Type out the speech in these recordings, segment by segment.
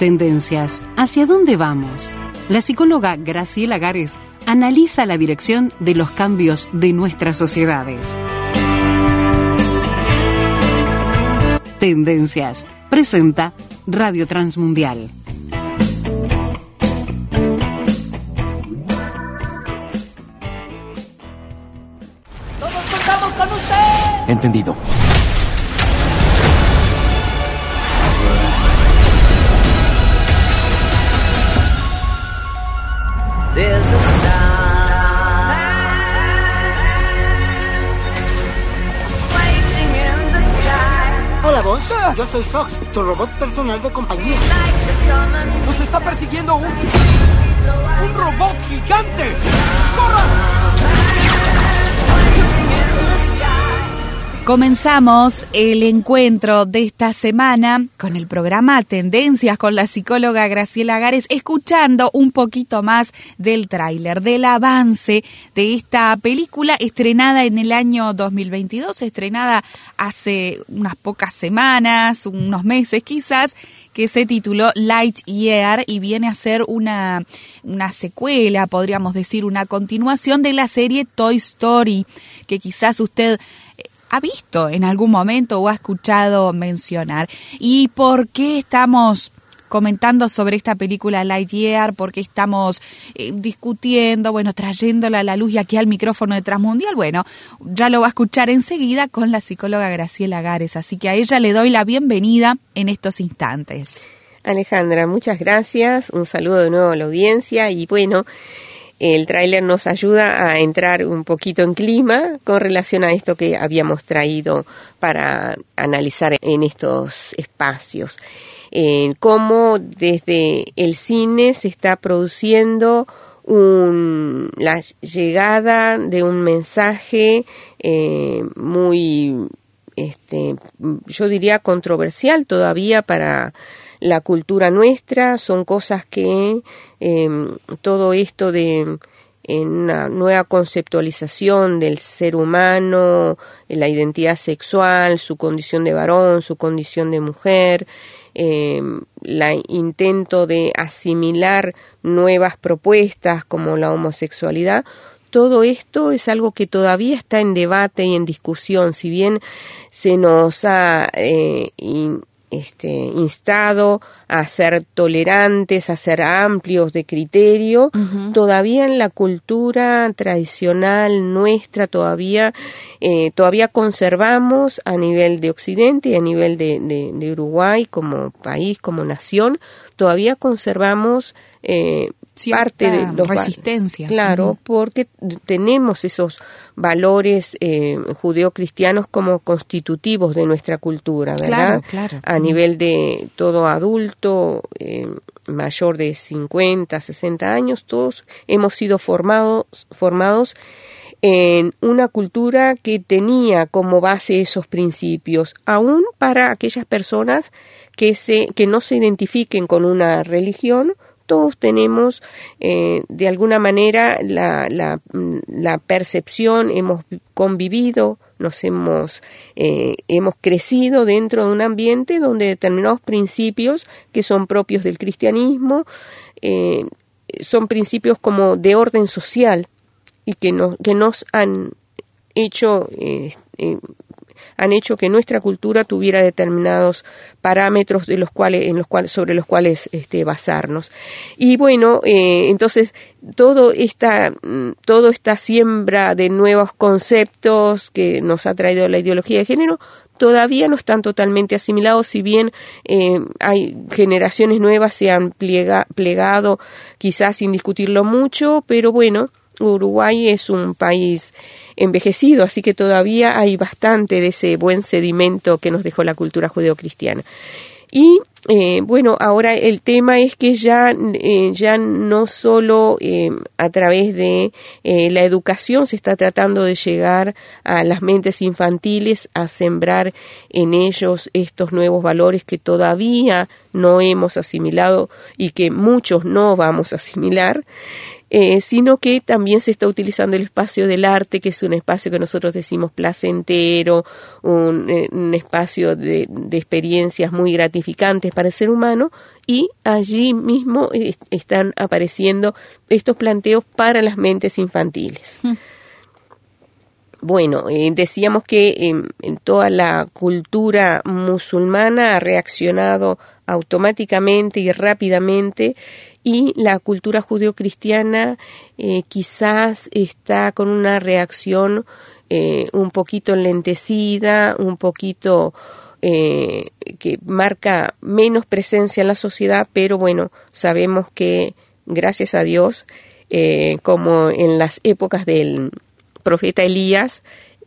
Tendencias. ¿Hacia dónde vamos? La psicóloga Graciela Gares analiza la dirección de los cambios de nuestras sociedades. Tendencias. Presenta Radio Transmundial. ¡Todos contamos con usted! Entendido. Yo soy Sox, tu robot personal de compañía. ¡Nos está persiguiendo un. un robot gigante! waiting Comenzamos el encuentro de esta semana con el programa Tendencias con la psicóloga Graciela Gares, escuchando un poquito más del tráiler, del avance de esta película estrenada en el año 2022, estrenada hace unas pocas semanas, unos meses quizás, que se tituló Lightyear y viene a ser una, una secuela, podríamos decir, una continuación de la serie Toy Story, que quizás usted ha visto en algún momento o ha escuchado mencionar. ¿Y por qué estamos comentando sobre esta película Lightyear? ¿Por qué estamos eh, discutiendo, bueno, trayéndola a la luz y aquí al micrófono de Transmundial? Bueno, ya lo va a escuchar enseguida con la psicóloga Graciela Gares, así que a ella le doy la bienvenida en estos instantes. Alejandra, muchas gracias. Un saludo de nuevo a la audiencia y bueno, el tráiler nos ayuda a entrar un poquito en clima con relación a esto que habíamos traído para analizar en estos espacios. En cómo desde el cine se está produciendo un- la llegada de un mensaje eh, muy este, yo diría controversial todavía para la cultura nuestra, son cosas que eh, todo esto de en una nueva conceptualización del ser humano, la identidad sexual, su condición de varón, su condición de mujer, eh, la intento de asimilar nuevas propuestas como la homosexualidad, todo esto es algo que todavía está en debate y en discusión, si bien se nos ha eh, este, instado a ser tolerantes, a ser amplios de criterio, todavía en la cultura tradicional nuestra todavía eh, todavía conservamos a nivel de Occidente y a nivel de, de- de Uruguay como país, como nación, todavía conservamos eh, parte de los resistencia. Claro, porque tenemos esos valores eh, judeocristianos como constitutivos de nuestra cultura, ¿verdad? Claro, claro. A nivel de todo adulto eh, mayor de 50, 60 años, todos hemos sido formados, formados en una cultura que tenía como base esos principios, aún para aquellas personas que, se, que no se identifiquen con una religión, todos tenemos eh, de alguna manera la, la, la percepción, hemos convivido, nos hemos, eh, hemos crecido dentro de un ambiente donde determinados principios que son propios del cristianismo eh, son principios como de orden social y que nos, que nos han hecho han hecho que nuestra cultura tuviera determinados parámetros de los cuales, en los cuales, sobre los cuales este, basarnos. Y bueno, eh, entonces todo esta, mm, toda esta siembra de nuevos conceptos que nos ha traído la ideología de género todavía no están totalmente asimilados, si bien eh, hay generaciones nuevas se han plegado quizás sin discutirlo mucho, pero bueno, Uruguay es un país envejecido, así que todavía hay bastante de ese buen sedimento que nos dejó la cultura judeocristiana. Y eh, bueno, ahora el tema es que ya, eh, ya no solo eh, a través de la educación se está tratando de llegar a las mentes infantiles, a sembrar en ellos estos nuevos valores que todavía no hemos asimilado y que muchos no vamos a asimilar, eh, sino que también se está utilizando el espacio del arte, que es un espacio que nosotros decimos placentero, un, eh, un espacio de, experiencias muy gratificantes para el ser humano, y allí mismo eh, están apareciendo estos planteos para las mentes infantiles. Bueno, eh, decíamos que en, en toda la cultura musulmana ha reaccionado automáticamente y rápidamente y la cultura judeocristiana eh, quizás está con una reacción eh, un poquito enlentecida, un poquito eh, que marca menos presencia en la sociedad, pero bueno, sabemos que gracias a Dios, eh, como en las épocas del profeta Elías,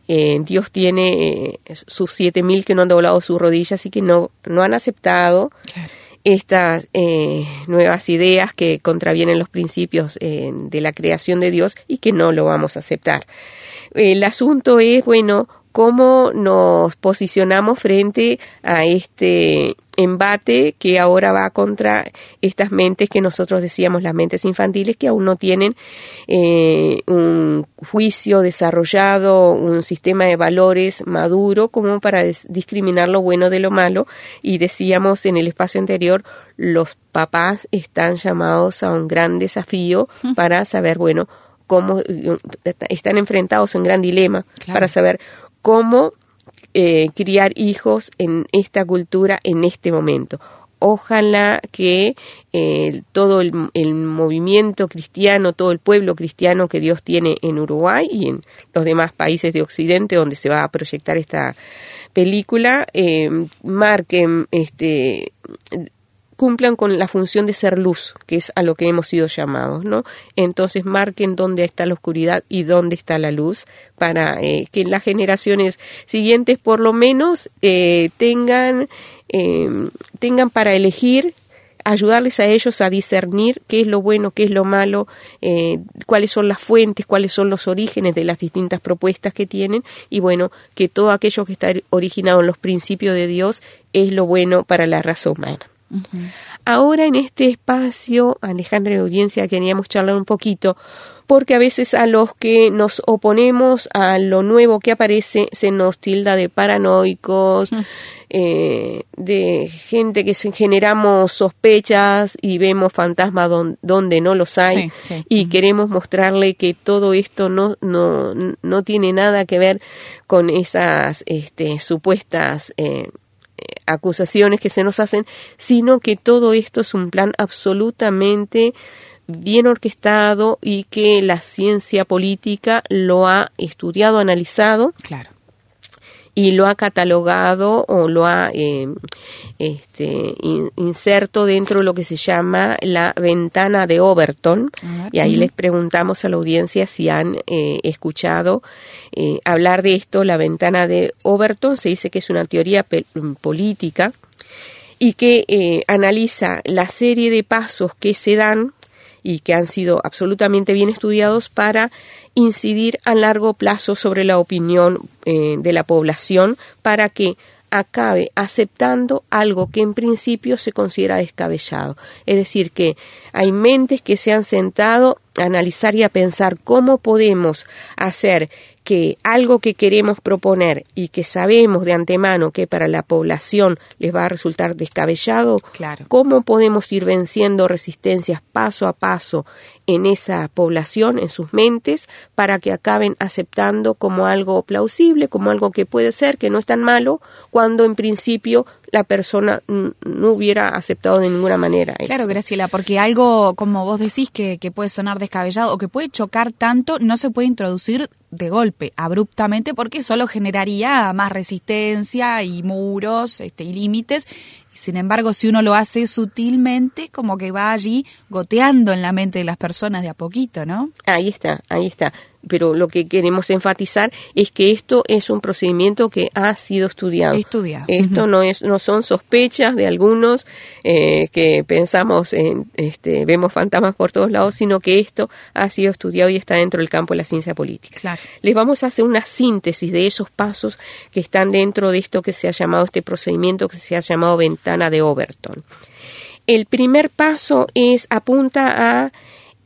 eh, Dios tiene eh, sus siete mil que no han doblado sus rodillas y que no, no han aceptado estas eh, nuevas ideas que contravienen los principios de la creación de Dios y que no lo vamos a aceptar. El asunto es, bueno, cómo nos posicionamos frente a este embate que ahora va contra estas mentes que nosotros decíamos las mentes infantiles que aún no tienen eh, un juicio desarrollado, un sistema de valores maduro como para discriminar lo bueno de lo malo y decíamos en el espacio anterior los papás están llamados a un gran desafío para saber bueno cómo eh, están enfrentados a un gran dilema Claro. para saber cómo eh, criar hijos en esta cultura en este momento. Ojalá que eh, todo el, movimiento cristiano, todo el pueblo cristiano que Dios tiene en Uruguay y en los demás países de Occidente donde se va a proyectar esta película, eh, marquen este cumplan con la función de ser luz, que es a lo que hemos sido llamados, ¿no? Entonces marquen dónde está la oscuridad y dónde está la luz para eh, que las generaciones siguientes por lo menos eh, tengan eh, tengan para elegir ayudarles a ellos a discernir qué es lo bueno, qué es lo malo, eh, cuáles son las fuentes, cuáles son los orígenes de las distintas propuestas que tienen y bueno, que todo aquello que está originado en los principios de Dios es lo bueno para la raza humana. Ahora en este espacio, Alejandra y audiencia, queríamos charlar un poquito, porque a veces a los que nos oponemos a lo nuevo que aparece se nos tilda de paranoicos, eh, de gente que generamos sospechas y vemos fantasmas don- donde no los hay Sí, sí. y queremos mostrarle que todo esto no, no, no tiene nada que ver con esas este, supuestas eh, acusaciones que se nos hacen, sino que todo esto es un plan absolutamente bien orquestado y que la ciencia política lo ha estudiado, analizado Claro. Y lo ha catalogado o lo ha eh, este, in- inserto dentro de lo que se llama la ventana de Overton. Y ahí les preguntamos a la audiencia si han eh, escuchado eh, hablar de esto. La ventana de Overton se dice que es una teoría pe- política y que eh, analiza la serie de pasos que se dan y que han sido absolutamente bien estudiados para incidir a largo plazo sobre la opinión eh, de la población para que acabe aceptando algo que en principio se considera descabellado. Es decir, que hay mentes que se han sentado a analizar y a pensar cómo podemos hacer que algo que queremos proponer y que sabemos de antemano que para la población les va a resultar descabellado, Claro. cómo podemos ir venciendo resistencias paso a paso en esa población, en sus mentes, para que acaben aceptando como algo plausible, como algo que puede ser, que no es tan malo, cuando en principio la persona no hubiera aceptado de ninguna manera. eso. Claro, Graciela, porque algo, como vos decís, que, que puede sonar descabellado o que puede chocar tanto, no se puede introducir de golpe, abruptamente, porque solo generaría más resistencia y muros este, y límites. Sin embargo, si uno lo hace sutilmente, como que va allí goteando en la mente de las personas de a poquito, ¿no? Ahí está, ahí está. Pero lo que queremos enfatizar es que esto es un procedimiento que ha sido estudiado. Estudiado. Esto no es, no son sospechas de algunos eh, que pensamos en, este, vemos fantasmas por todos lados, sino que esto ha sido estudiado y está dentro del campo de la ciencia política. Claro. Les vamos a hacer una síntesis de esos pasos que están dentro de esto que se ha llamado este procedimiento que se ha llamado ventana de Overton. el primer paso es apunta a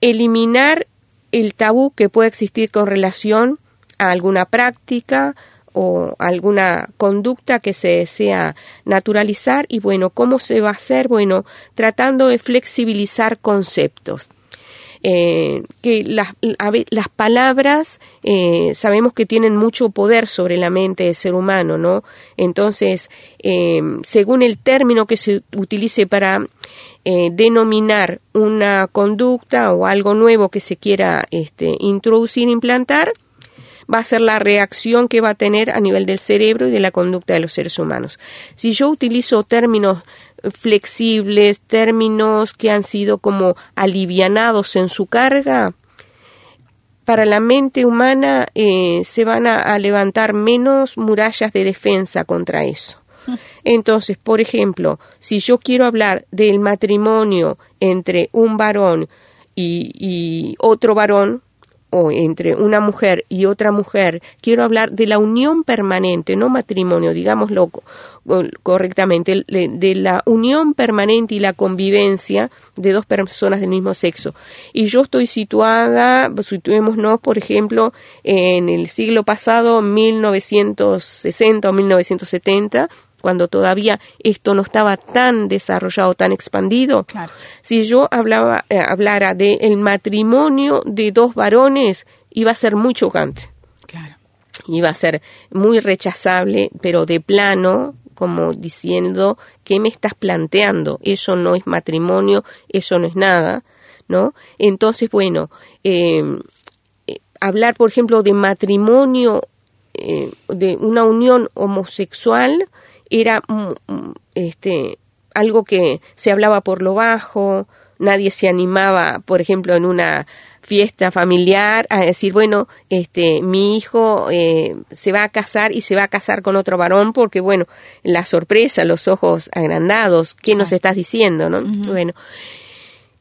eliminar el tabú que puede existir con relación a alguna práctica o alguna conducta que se desea naturalizar y bueno, ¿cómo se va a hacer? Bueno, tratando de flexibilizar conceptos. Eh, que las, las palabras eh, sabemos que tienen mucho poder sobre la mente del ser humano, ¿no? Entonces, eh, según el término que se utilice para eh, denominar una conducta o algo nuevo que se quiera este, introducir, implantar, va a ser la reacción que va a tener a nivel del cerebro y de la conducta de los seres humanos. Si yo utilizo términos flexibles, términos que han sido como alivianados en su carga, para la mente humana eh, se van a, a levantar menos murallas de defensa contra eso. Entonces, por ejemplo, si yo quiero hablar del matrimonio entre un varón y, y otro varón, o entre una mujer y otra mujer, quiero hablar de la unión permanente, no matrimonio, digámoslo co- co- correctamente, de la unión permanente y la convivencia de dos personas del mismo sexo. Y yo estoy situada, situémonos, por ejemplo, en el siglo pasado, 1960 o 1970, cuando todavía esto no estaba tan desarrollado, tan expandido. Claro. Si yo hablaba, eh, hablara del matrimonio de dos varones, iba a ser muy chocante, Claro. iba a ser muy rechazable, pero de plano, como diciendo, ¿qué me estás planteando? Eso no es matrimonio, eso no es nada, ¿no? Entonces, bueno, eh, eh, hablar, por ejemplo, de matrimonio, eh, de una unión homosexual, era este, algo que se hablaba por lo bajo, nadie se animaba, por ejemplo, en una fiesta familiar a decir, bueno, este, mi hijo eh, se va a casar y se va a casar con otro varón porque, bueno, la sorpresa, los ojos agrandados, ¿qué nos estás diciendo, no? Bueno,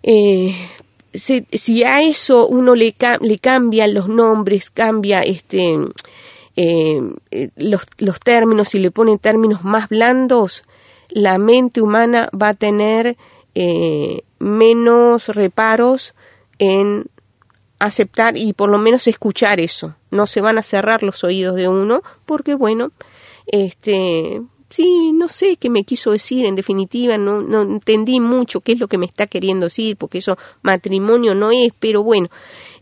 eh, si a eso uno le, le cambia los nombres, cambia este eh, eh, los, los términos y le pone términos más blandos, la mente humana va a tener eh, menos reparos en aceptar y por lo menos escuchar eso. No se van a cerrar los oídos de uno porque, bueno, este, sí, no sé qué me quiso decir en definitiva, no, no entendí mucho qué es lo que me está queriendo decir porque eso matrimonio no es, pero bueno,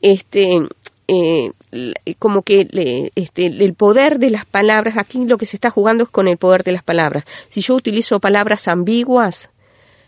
este, eh, como que le- este, el poder de las palabras, aquí lo que se está jugando es con el poder de las palabras. Si yo utilizo palabras ambiguas,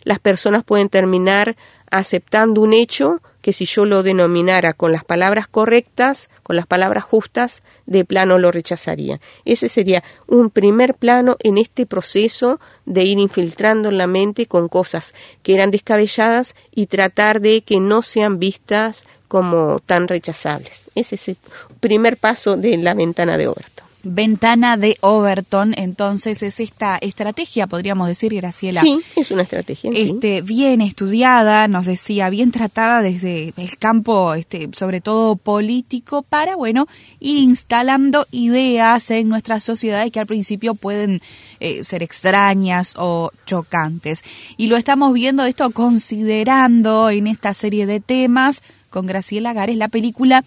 las personas pueden terminar aceptando un hecho que si yo lo denominara con las palabras correctas, con las palabras justas, de plano lo rechazaría. Ese sería un primer plano en este proceso de ir infiltrando en la mente con cosas que eran descabelladas y tratar de que no sean vistas como tan rechazables. Ese es el primer paso de la ventana de Overton. Ventana de Overton, entonces es esta estrategia, podríamos decir, Graciela. Sí, es una estrategia. sí. este, bien estudiada, nos decía, bien tratada desde el campo, este, sobre todo político, para, bueno, ir instalando ideas en nuestras sociedades que al principio pueden eh, ser extrañas o chocantes. Y lo estamos viendo esto considerando en esta serie de temas con Graciela Gares la película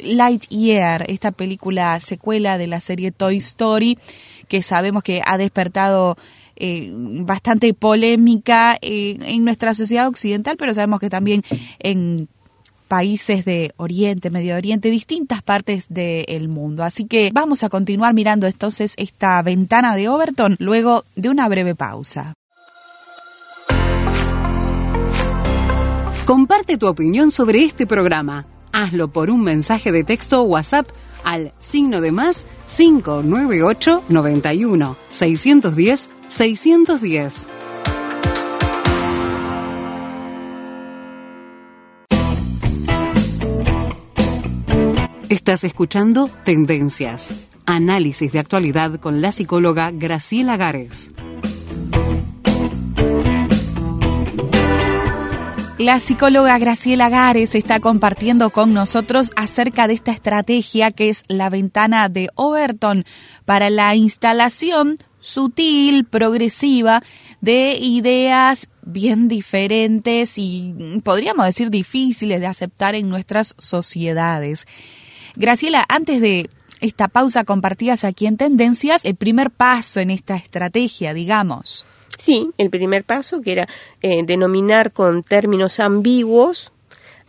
Lightyear, esta película secuela de la serie Toy Story, que sabemos que ha despertado eh, bastante polémica eh, en nuestra sociedad occidental, pero sabemos que también en países de Oriente, Medio Oriente, distintas partes del mundo. Así que vamos a continuar mirando entonces esta ventana de Overton luego de una breve pausa. Comparte tu opinión sobre este programa. Hazlo por un mensaje de texto o WhatsApp al signo de más 598 91 610 610. Estás escuchando Tendencias, análisis de actualidad con la psicóloga Graciela Gares. La psicóloga Graciela Gares está compartiendo con nosotros acerca de esta estrategia que es la ventana de Overton para la instalación sutil, progresiva, de ideas bien diferentes y podríamos decir difíciles de aceptar en nuestras sociedades. Graciela, antes de esta pausa compartidas aquí en Tendencias, el primer paso en esta estrategia, digamos. Sí, el primer paso que era eh, denominar con términos ambiguos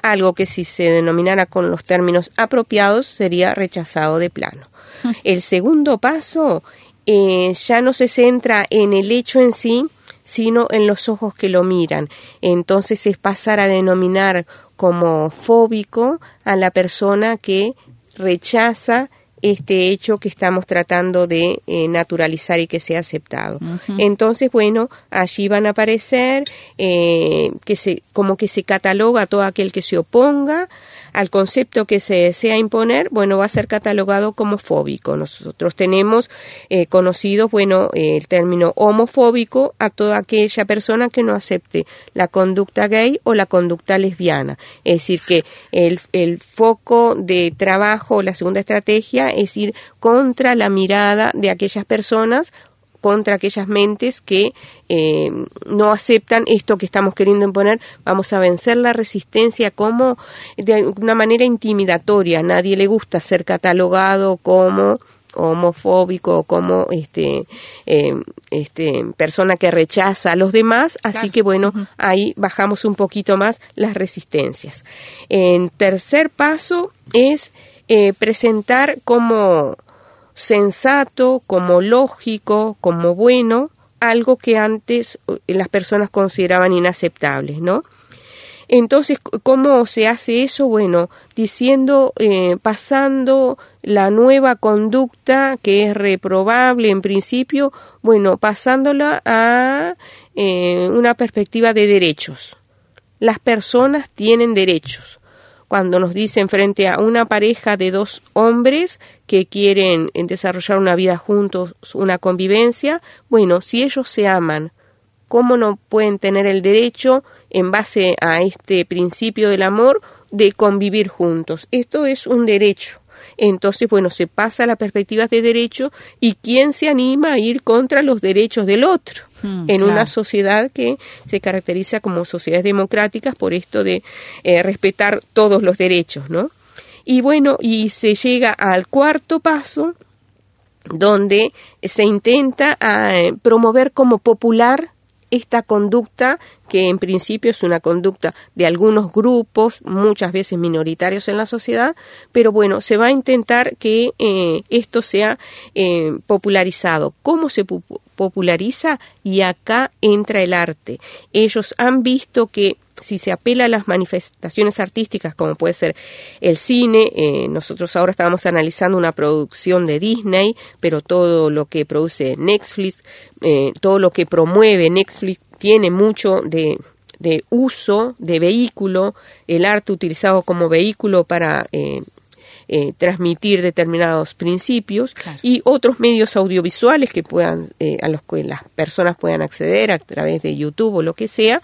algo que si se denominara con los términos apropiados sería rechazado de plano. El segundo paso eh, ya no se centra en el hecho en sí, sino en los ojos que lo miran. Entonces es pasar a denominar como fóbico a la persona que rechaza este hecho que estamos tratando de eh, naturalizar y que sea aceptado. Entonces, bueno, allí van a aparecer eh, que se, como que se cataloga a todo aquel que se oponga al concepto que se desea imponer, bueno, va a ser catalogado como fóbico. Nosotros tenemos eh, conocidos, bueno, el término homofóbico a toda aquella persona que no acepte la conducta gay o la conducta lesbiana. Es decir, que el, el foco de trabajo, la segunda estrategia, es ir contra la mirada de aquellas personas contra aquellas mentes que eh, no aceptan esto que estamos queriendo imponer, vamos a vencer la resistencia como de una manera intimidatoria. A nadie le gusta ser catalogado como homofóbico como este, eh, este persona que rechaza a los demás. Así que bueno ahí bajamos un poquito más las resistencias. En tercer paso es eh, presentar como sensato, como lógico, como bueno, algo que antes eh, las personas consideraban inaceptables, ¿no? Entonces, ¿cómo se hace eso? Bueno, diciendo, eh, pasando la nueva conducta que es reprobable en principio, bueno, pasándola a eh, una perspectiva de derechos. Las personas tienen derechos cuando nos dicen frente a una pareja de dos hombres que quieren eh, desarrollar una vida juntos, una convivencia, bueno, si ellos se aman, ¿cómo no pueden tener el derecho, en base a este principio del amor, de convivir juntos? Esto es un derecho. Entonces, bueno, se pasa a la perspectiva de derecho y quién se anima a ir contra los derechos del otro. Hmm, en una sociedad que se caracteriza como sociedades democráticas por esto de eh, respetar todos los derechos, ¿no? Y bueno, y se llega al cuarto paso, donde se intenta eh, promover como popular esta conducta, que en principio es una conducta de algunos grupos, muchas veces minoritarios en la sociedad, pero bueno, se va a intentar que eh, esto sea eh, popularizado. ¿Cómo se populariza? Y acá entra el arte. Ellos han visto que si se apela a las manifestaciones artísticas, como puede ser el cine, eh, nosotros ahora estábamos analizando una producción de Disney, pero todo lo que produce Netflix, eh, todo lo que promueve Netflix tiene mucho de, de uso de vehículo, el arte utilizado como vehículo para eh, eh, transmitir determinados principios y otros medios audiovisuales que puedan a los que las personas puedan acceder a través de YouTube o lo que sea.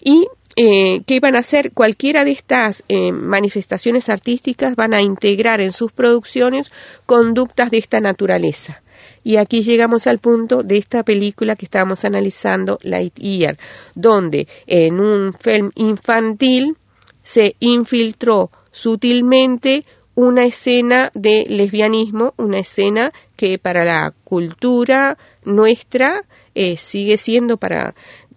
Y eh, que van a hacer cualquiera de estas eh, manifestaciones artísticas van a integrar en sus producciones conductas de esta naturaleza. Y aquí llegamos al punto de esta película que estábamos analizando, Lightyear, donde en un film infantil se infiltró sutilmente una escena de lesbianismo, una escena que para la cultura nuestra eh, sigue siendo para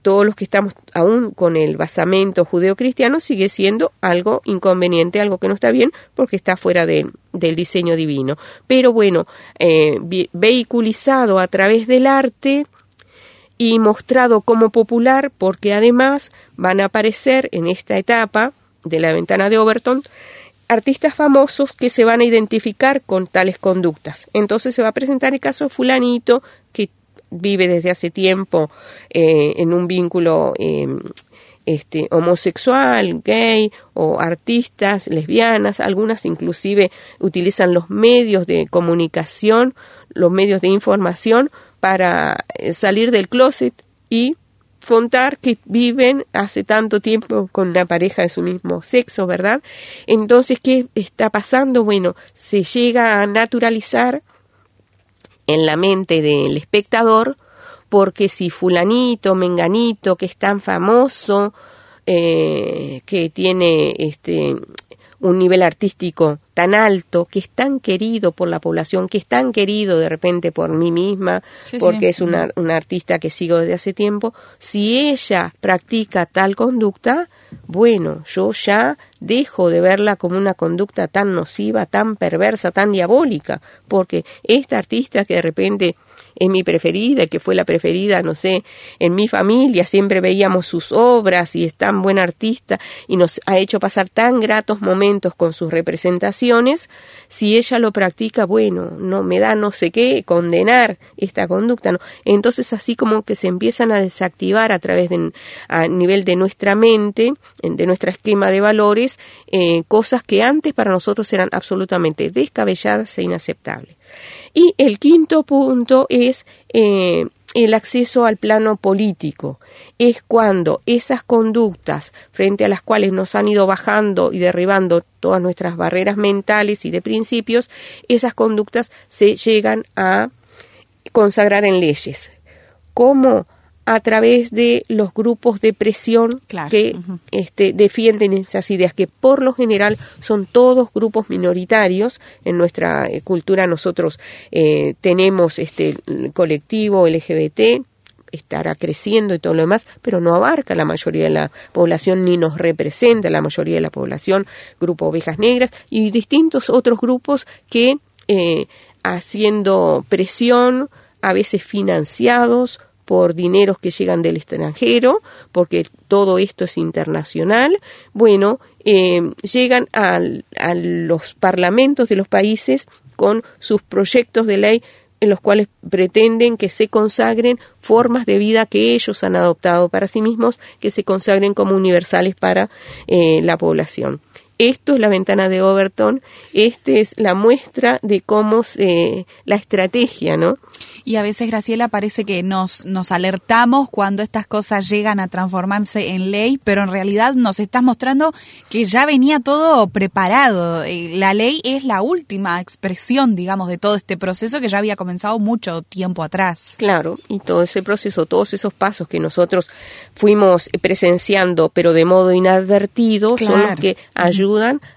todos los que estamos aún con el basamento judeocristiano sigue siendo algo inconveniente, algo que no está bien porque está fuera del diseño divino. Pero bueno, eh, vehiculizado a través del arte y mostrado como popular porque además van a aparecer en esta etapa de la ventana de Overton artistas famosos que se van a identificar con tales conductas. Entonces se va a presentar el caso fulanito que vive desde hace tiempo eh, en un vínculo em, este, homosexual, gay o artistas, lesbianas, algunas inclusive utilizan los medios de comunicación, los medios de información para eh, salir del closet y contar que viven hace tanto tiempo con una pareja de su mismo sexo, ¿verdad? Entonces, ¿qué está pasando? Bueno, se llega a naturalizar en la mente del espectador, porque si fulanito, menganito, que es tan famoso, eh, que tiene este un nivel artístico tan alto, que es tan querido por la población, que es tan querido de repente por mí misma, Sí, porque sí. es una, una artista que sigo desde hace tiempo, si ella practica tal conducta, bueno, yo ya dejo de verla como una conducta tan nociva, tan perversa, tan diabólica, porque esta artista que de repente es mi preferida, que fue la preferida, no sé, en mi familia, siempre veíamos sus obras y es tan buen artista y nos ha hecho pasar tan gratos momentos con sus representaciones, si ella lo practica, bueno, no me da no sé qué condenar esta conducta, ¿no? Entonces así como que se empiezan a desactivar a través de, a nivel de nuestra mente, en- de nuestro esquema de valores, eh, cosas que antes para nosotros eran absolutamente descabelladas e inaceptables. Y el quinto punto es eh, el acceso al plano político. Es cuando esas conductas frente a las cuales nos han ido bajando y derribando todas nuestras barreras mentales y de principios, esas conductas se llegan a consagrar en leyes. ¿Cómo? A través de los grupos de presión Claro, que este, defienden esas ideas, que por lo general son todos grupos minoritarios. En nuestra eh, cultura nosotros eh, tenemos este el colectivo LGBT, estará creciendo y todo lo demás, pero no abarca la mayoría de la población ni nos representa la mayoría de la población, grupo ovejas negras y distintos otros grupos que eh, haciendo presión, a veces financiados por dineros que llegan del extranjero, porque todo esto es internacional, bueno, eh, llegan al- a los parlamentos de los países con sus proyectos de ley en los cuales pretenden que se consagren formas de vida que ellos han adoptado para sí mismos, que se consagren como universales para eh, la población. Esto es la ventana de Overton, esta es la muestra de cómo se, la estrategia, ¿no? Y a veces, Graciela, parece que nos, nos alertamos cuando estas cosas llegan a transformarse en ley, pero en realidad nos estás mostrando que ya venía todo preparado. Eh, La ley es la última expresión, digamos, de todo este proceso que ya había comenzado mucho tiempo atrás. Claro, y todo ese proceso, todos esos pasos que nosotros fuimos presenciando, pero de modo inadvertido, son los que ayudan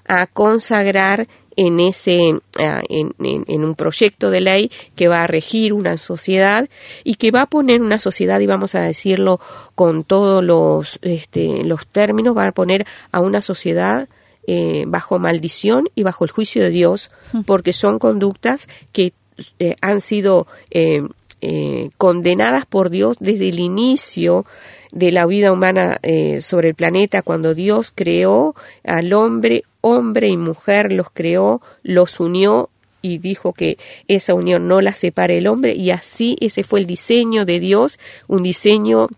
a consagrar en ese en, en- en un proyecto de ley que va a regir una sociedad y que va a poner una sociedad y vamos a decirlo con todos los este, los términos va a poner a una sociedad eh, bajo maldición y bajo el juicio de Dios porque son conductas que eh, han sido eh, eh, condenadas por Dios desde el inicio de la vida humana eh, sobre el planeta, cuando Dios creó al hombre, hombre y mujer los creó, los unió y dijo que esa unión no la separe el hombre y así ese fue el diseño de Dios, un diseño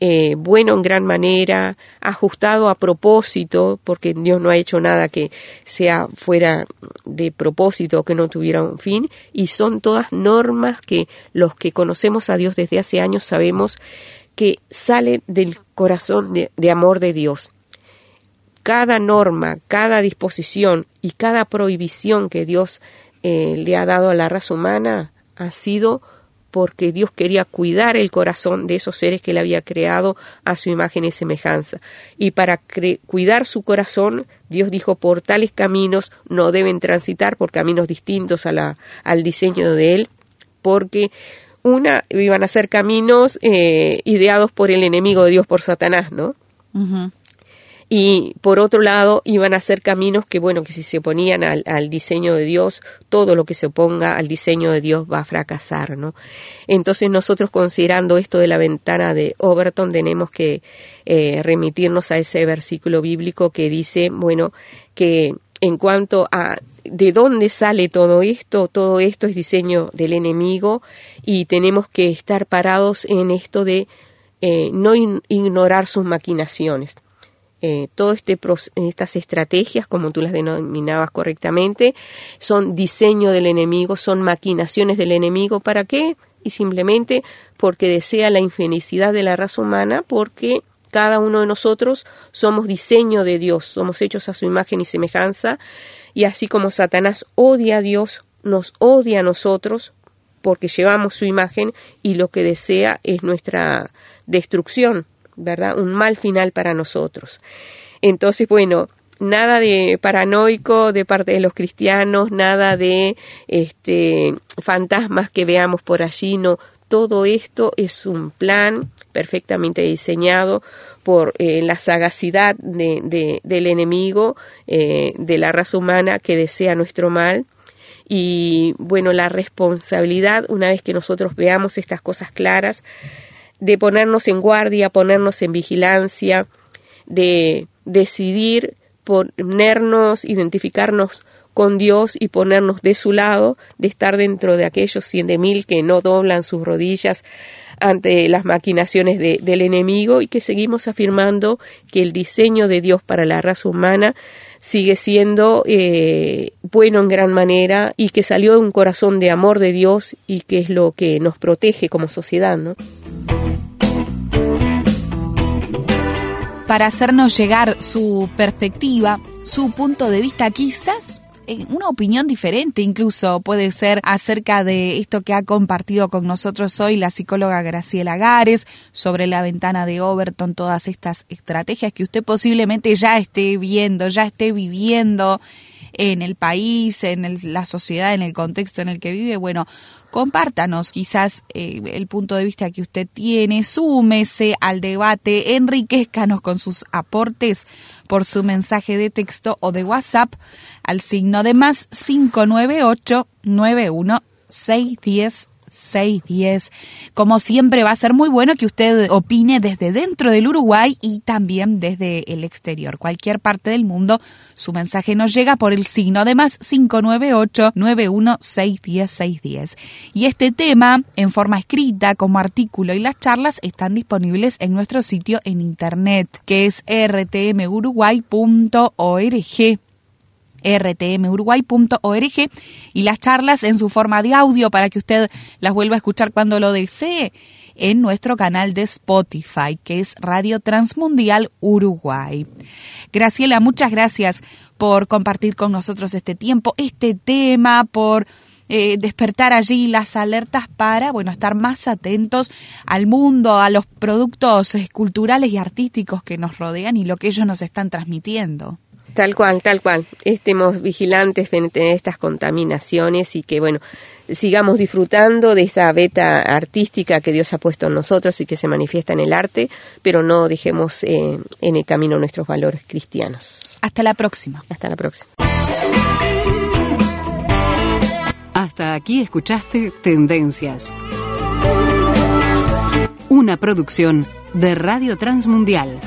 eh, bueno en gran manera, ajustado a propósito, porque Dios no ha hecho nada que sea fuera de propósito o que no tuviera un fin, y son todas normas que los que conocemos a Dios desde hace años sabemos que salen del corazón de, amor de Dios. Cada norma, cada disposición y cada prohibición que Dios eh, le ha dado a la raza humana ha sido porque Dios quería cuidar el corazón de esos seres que Él había creado a su imagen y semejanza. Y para cuidar su corazón, Dios dijo, por tales caminos no deben transitar, por caminos distintos a la, al diseño de Él, porque una, iban a ser caminos eh, ideados por el enemigo de Dios, por Satanás, ¿no? Y por otro lado iban a ser caminos que bueno que si se oponían al, diseño de Dios todo lo que se oponga al diseño de Dios va a fracasar no entonces nosotros considerando esto de la ventana de Overton tenemos que eh, remitirnos a ese versículo bíblico que dice bueno que en cuanto a de dónde sale todo esto, todo esto es diseño del enemigo y tenemos que estar parados en esto de eh, no ignorar sus maquinaciones. Eh, todo este estas estrategias, como tú las denominabas correctamente, son diseño del enemigo, son maquinaciones del enemigo. ¿Para qué? Y simplemente porque desea la infelicidad de la raza humana, porque cada uno de nosotros somos diseño de Dios, somos hechos a su imagen y semejanza, y así como Satanás odia a Dios, nos odia a nosotros porque llevamos su imagen y lo que desea es nuestra destrucción, ¿verdad? Un mal final para nosotros. Entonces, bueno, nada de paranoico de parte de los cristianos, nada de este fantasmas que veamos por allí, no, todo esto es un plan perfectamente diseñado por eh, la sagacidad de, de, del enemigo, eh, de la raza humana que desea nuestro mal. Y bueno, la responsabilidad, una vez que nosotros veamos estas cosas claras, de ponernos en guardia, ponernos en vigilancia, de decidir ponernos, identificarnos con Dios y ponernos de su lado, de estar dentro de aquellos cien de mil que no doblan sus rodillas ante las maquinaciones de, del enemigo y que seguimos afirmando que el diseño de Dios para la raza humana sigue siendo eh, bueno en gran manera y que salió de un corazón de amor de Dios y que es lo que nos protege como sociedad, ¿no? Para hacernos llegar su perspectiva, su punto de vista, quizás una opinión diferente incluso puede ser acerca de esto que ha compartido con nosotros hoy la psicóloga Graciela Gares sobre la ventana de Overton, todas estas estrategias que usted posiblemente ya esté viendo, ya esté viviendo en el país, en la sociedad, en el contexto en el que vive. Bueno, compártanos quizás eh, el punto de vista que usted tiene, súmese al debate, enriquezcanos con sus aportes por su mensaje de texto o de WhatsApp al signo de más 598 91 610 610. Como siempre va a ser muy bueno que usted opine desde dentro del Uruguay y también desde el exterior. Cualquier parte del mundo, su mensaje nos llega por el signo de más 598 91610610 610. Y este tema, en forma escrita, como artículo y las charlas, están disponibles en nuestro sitio en internet, que es rtmuruguay.org rtmuruguay.org y las charlas en su forma de audio para que usted las vuelva a escuchar cuando lo desee en nuestro canal de Spotify, que es Radio Transmundial Uruguay. Graciela, muchas gracias por compartir con nosotros este tiempo, este tema, por eh, despertar allí las alertas para, bueno, estar más atentos al mundo, a los productos culturales y artísticos que nos rodean y lo que ellos nos están transmitiendo. Tal cual, tal cual. Estemos vigilantes frente a estas contaminaciones y que, bueno, sigamos disfrutando de esa beta artística que Dios ha puesto en nosotros y que se manifiesta en el arte, pero no dejemos eh, en el camino nuestros valores cristianos. Hasta la próxima. Hasta la próxima. Hasta aquí escuchaste Tendencias. Una producción de Radio Transmundial.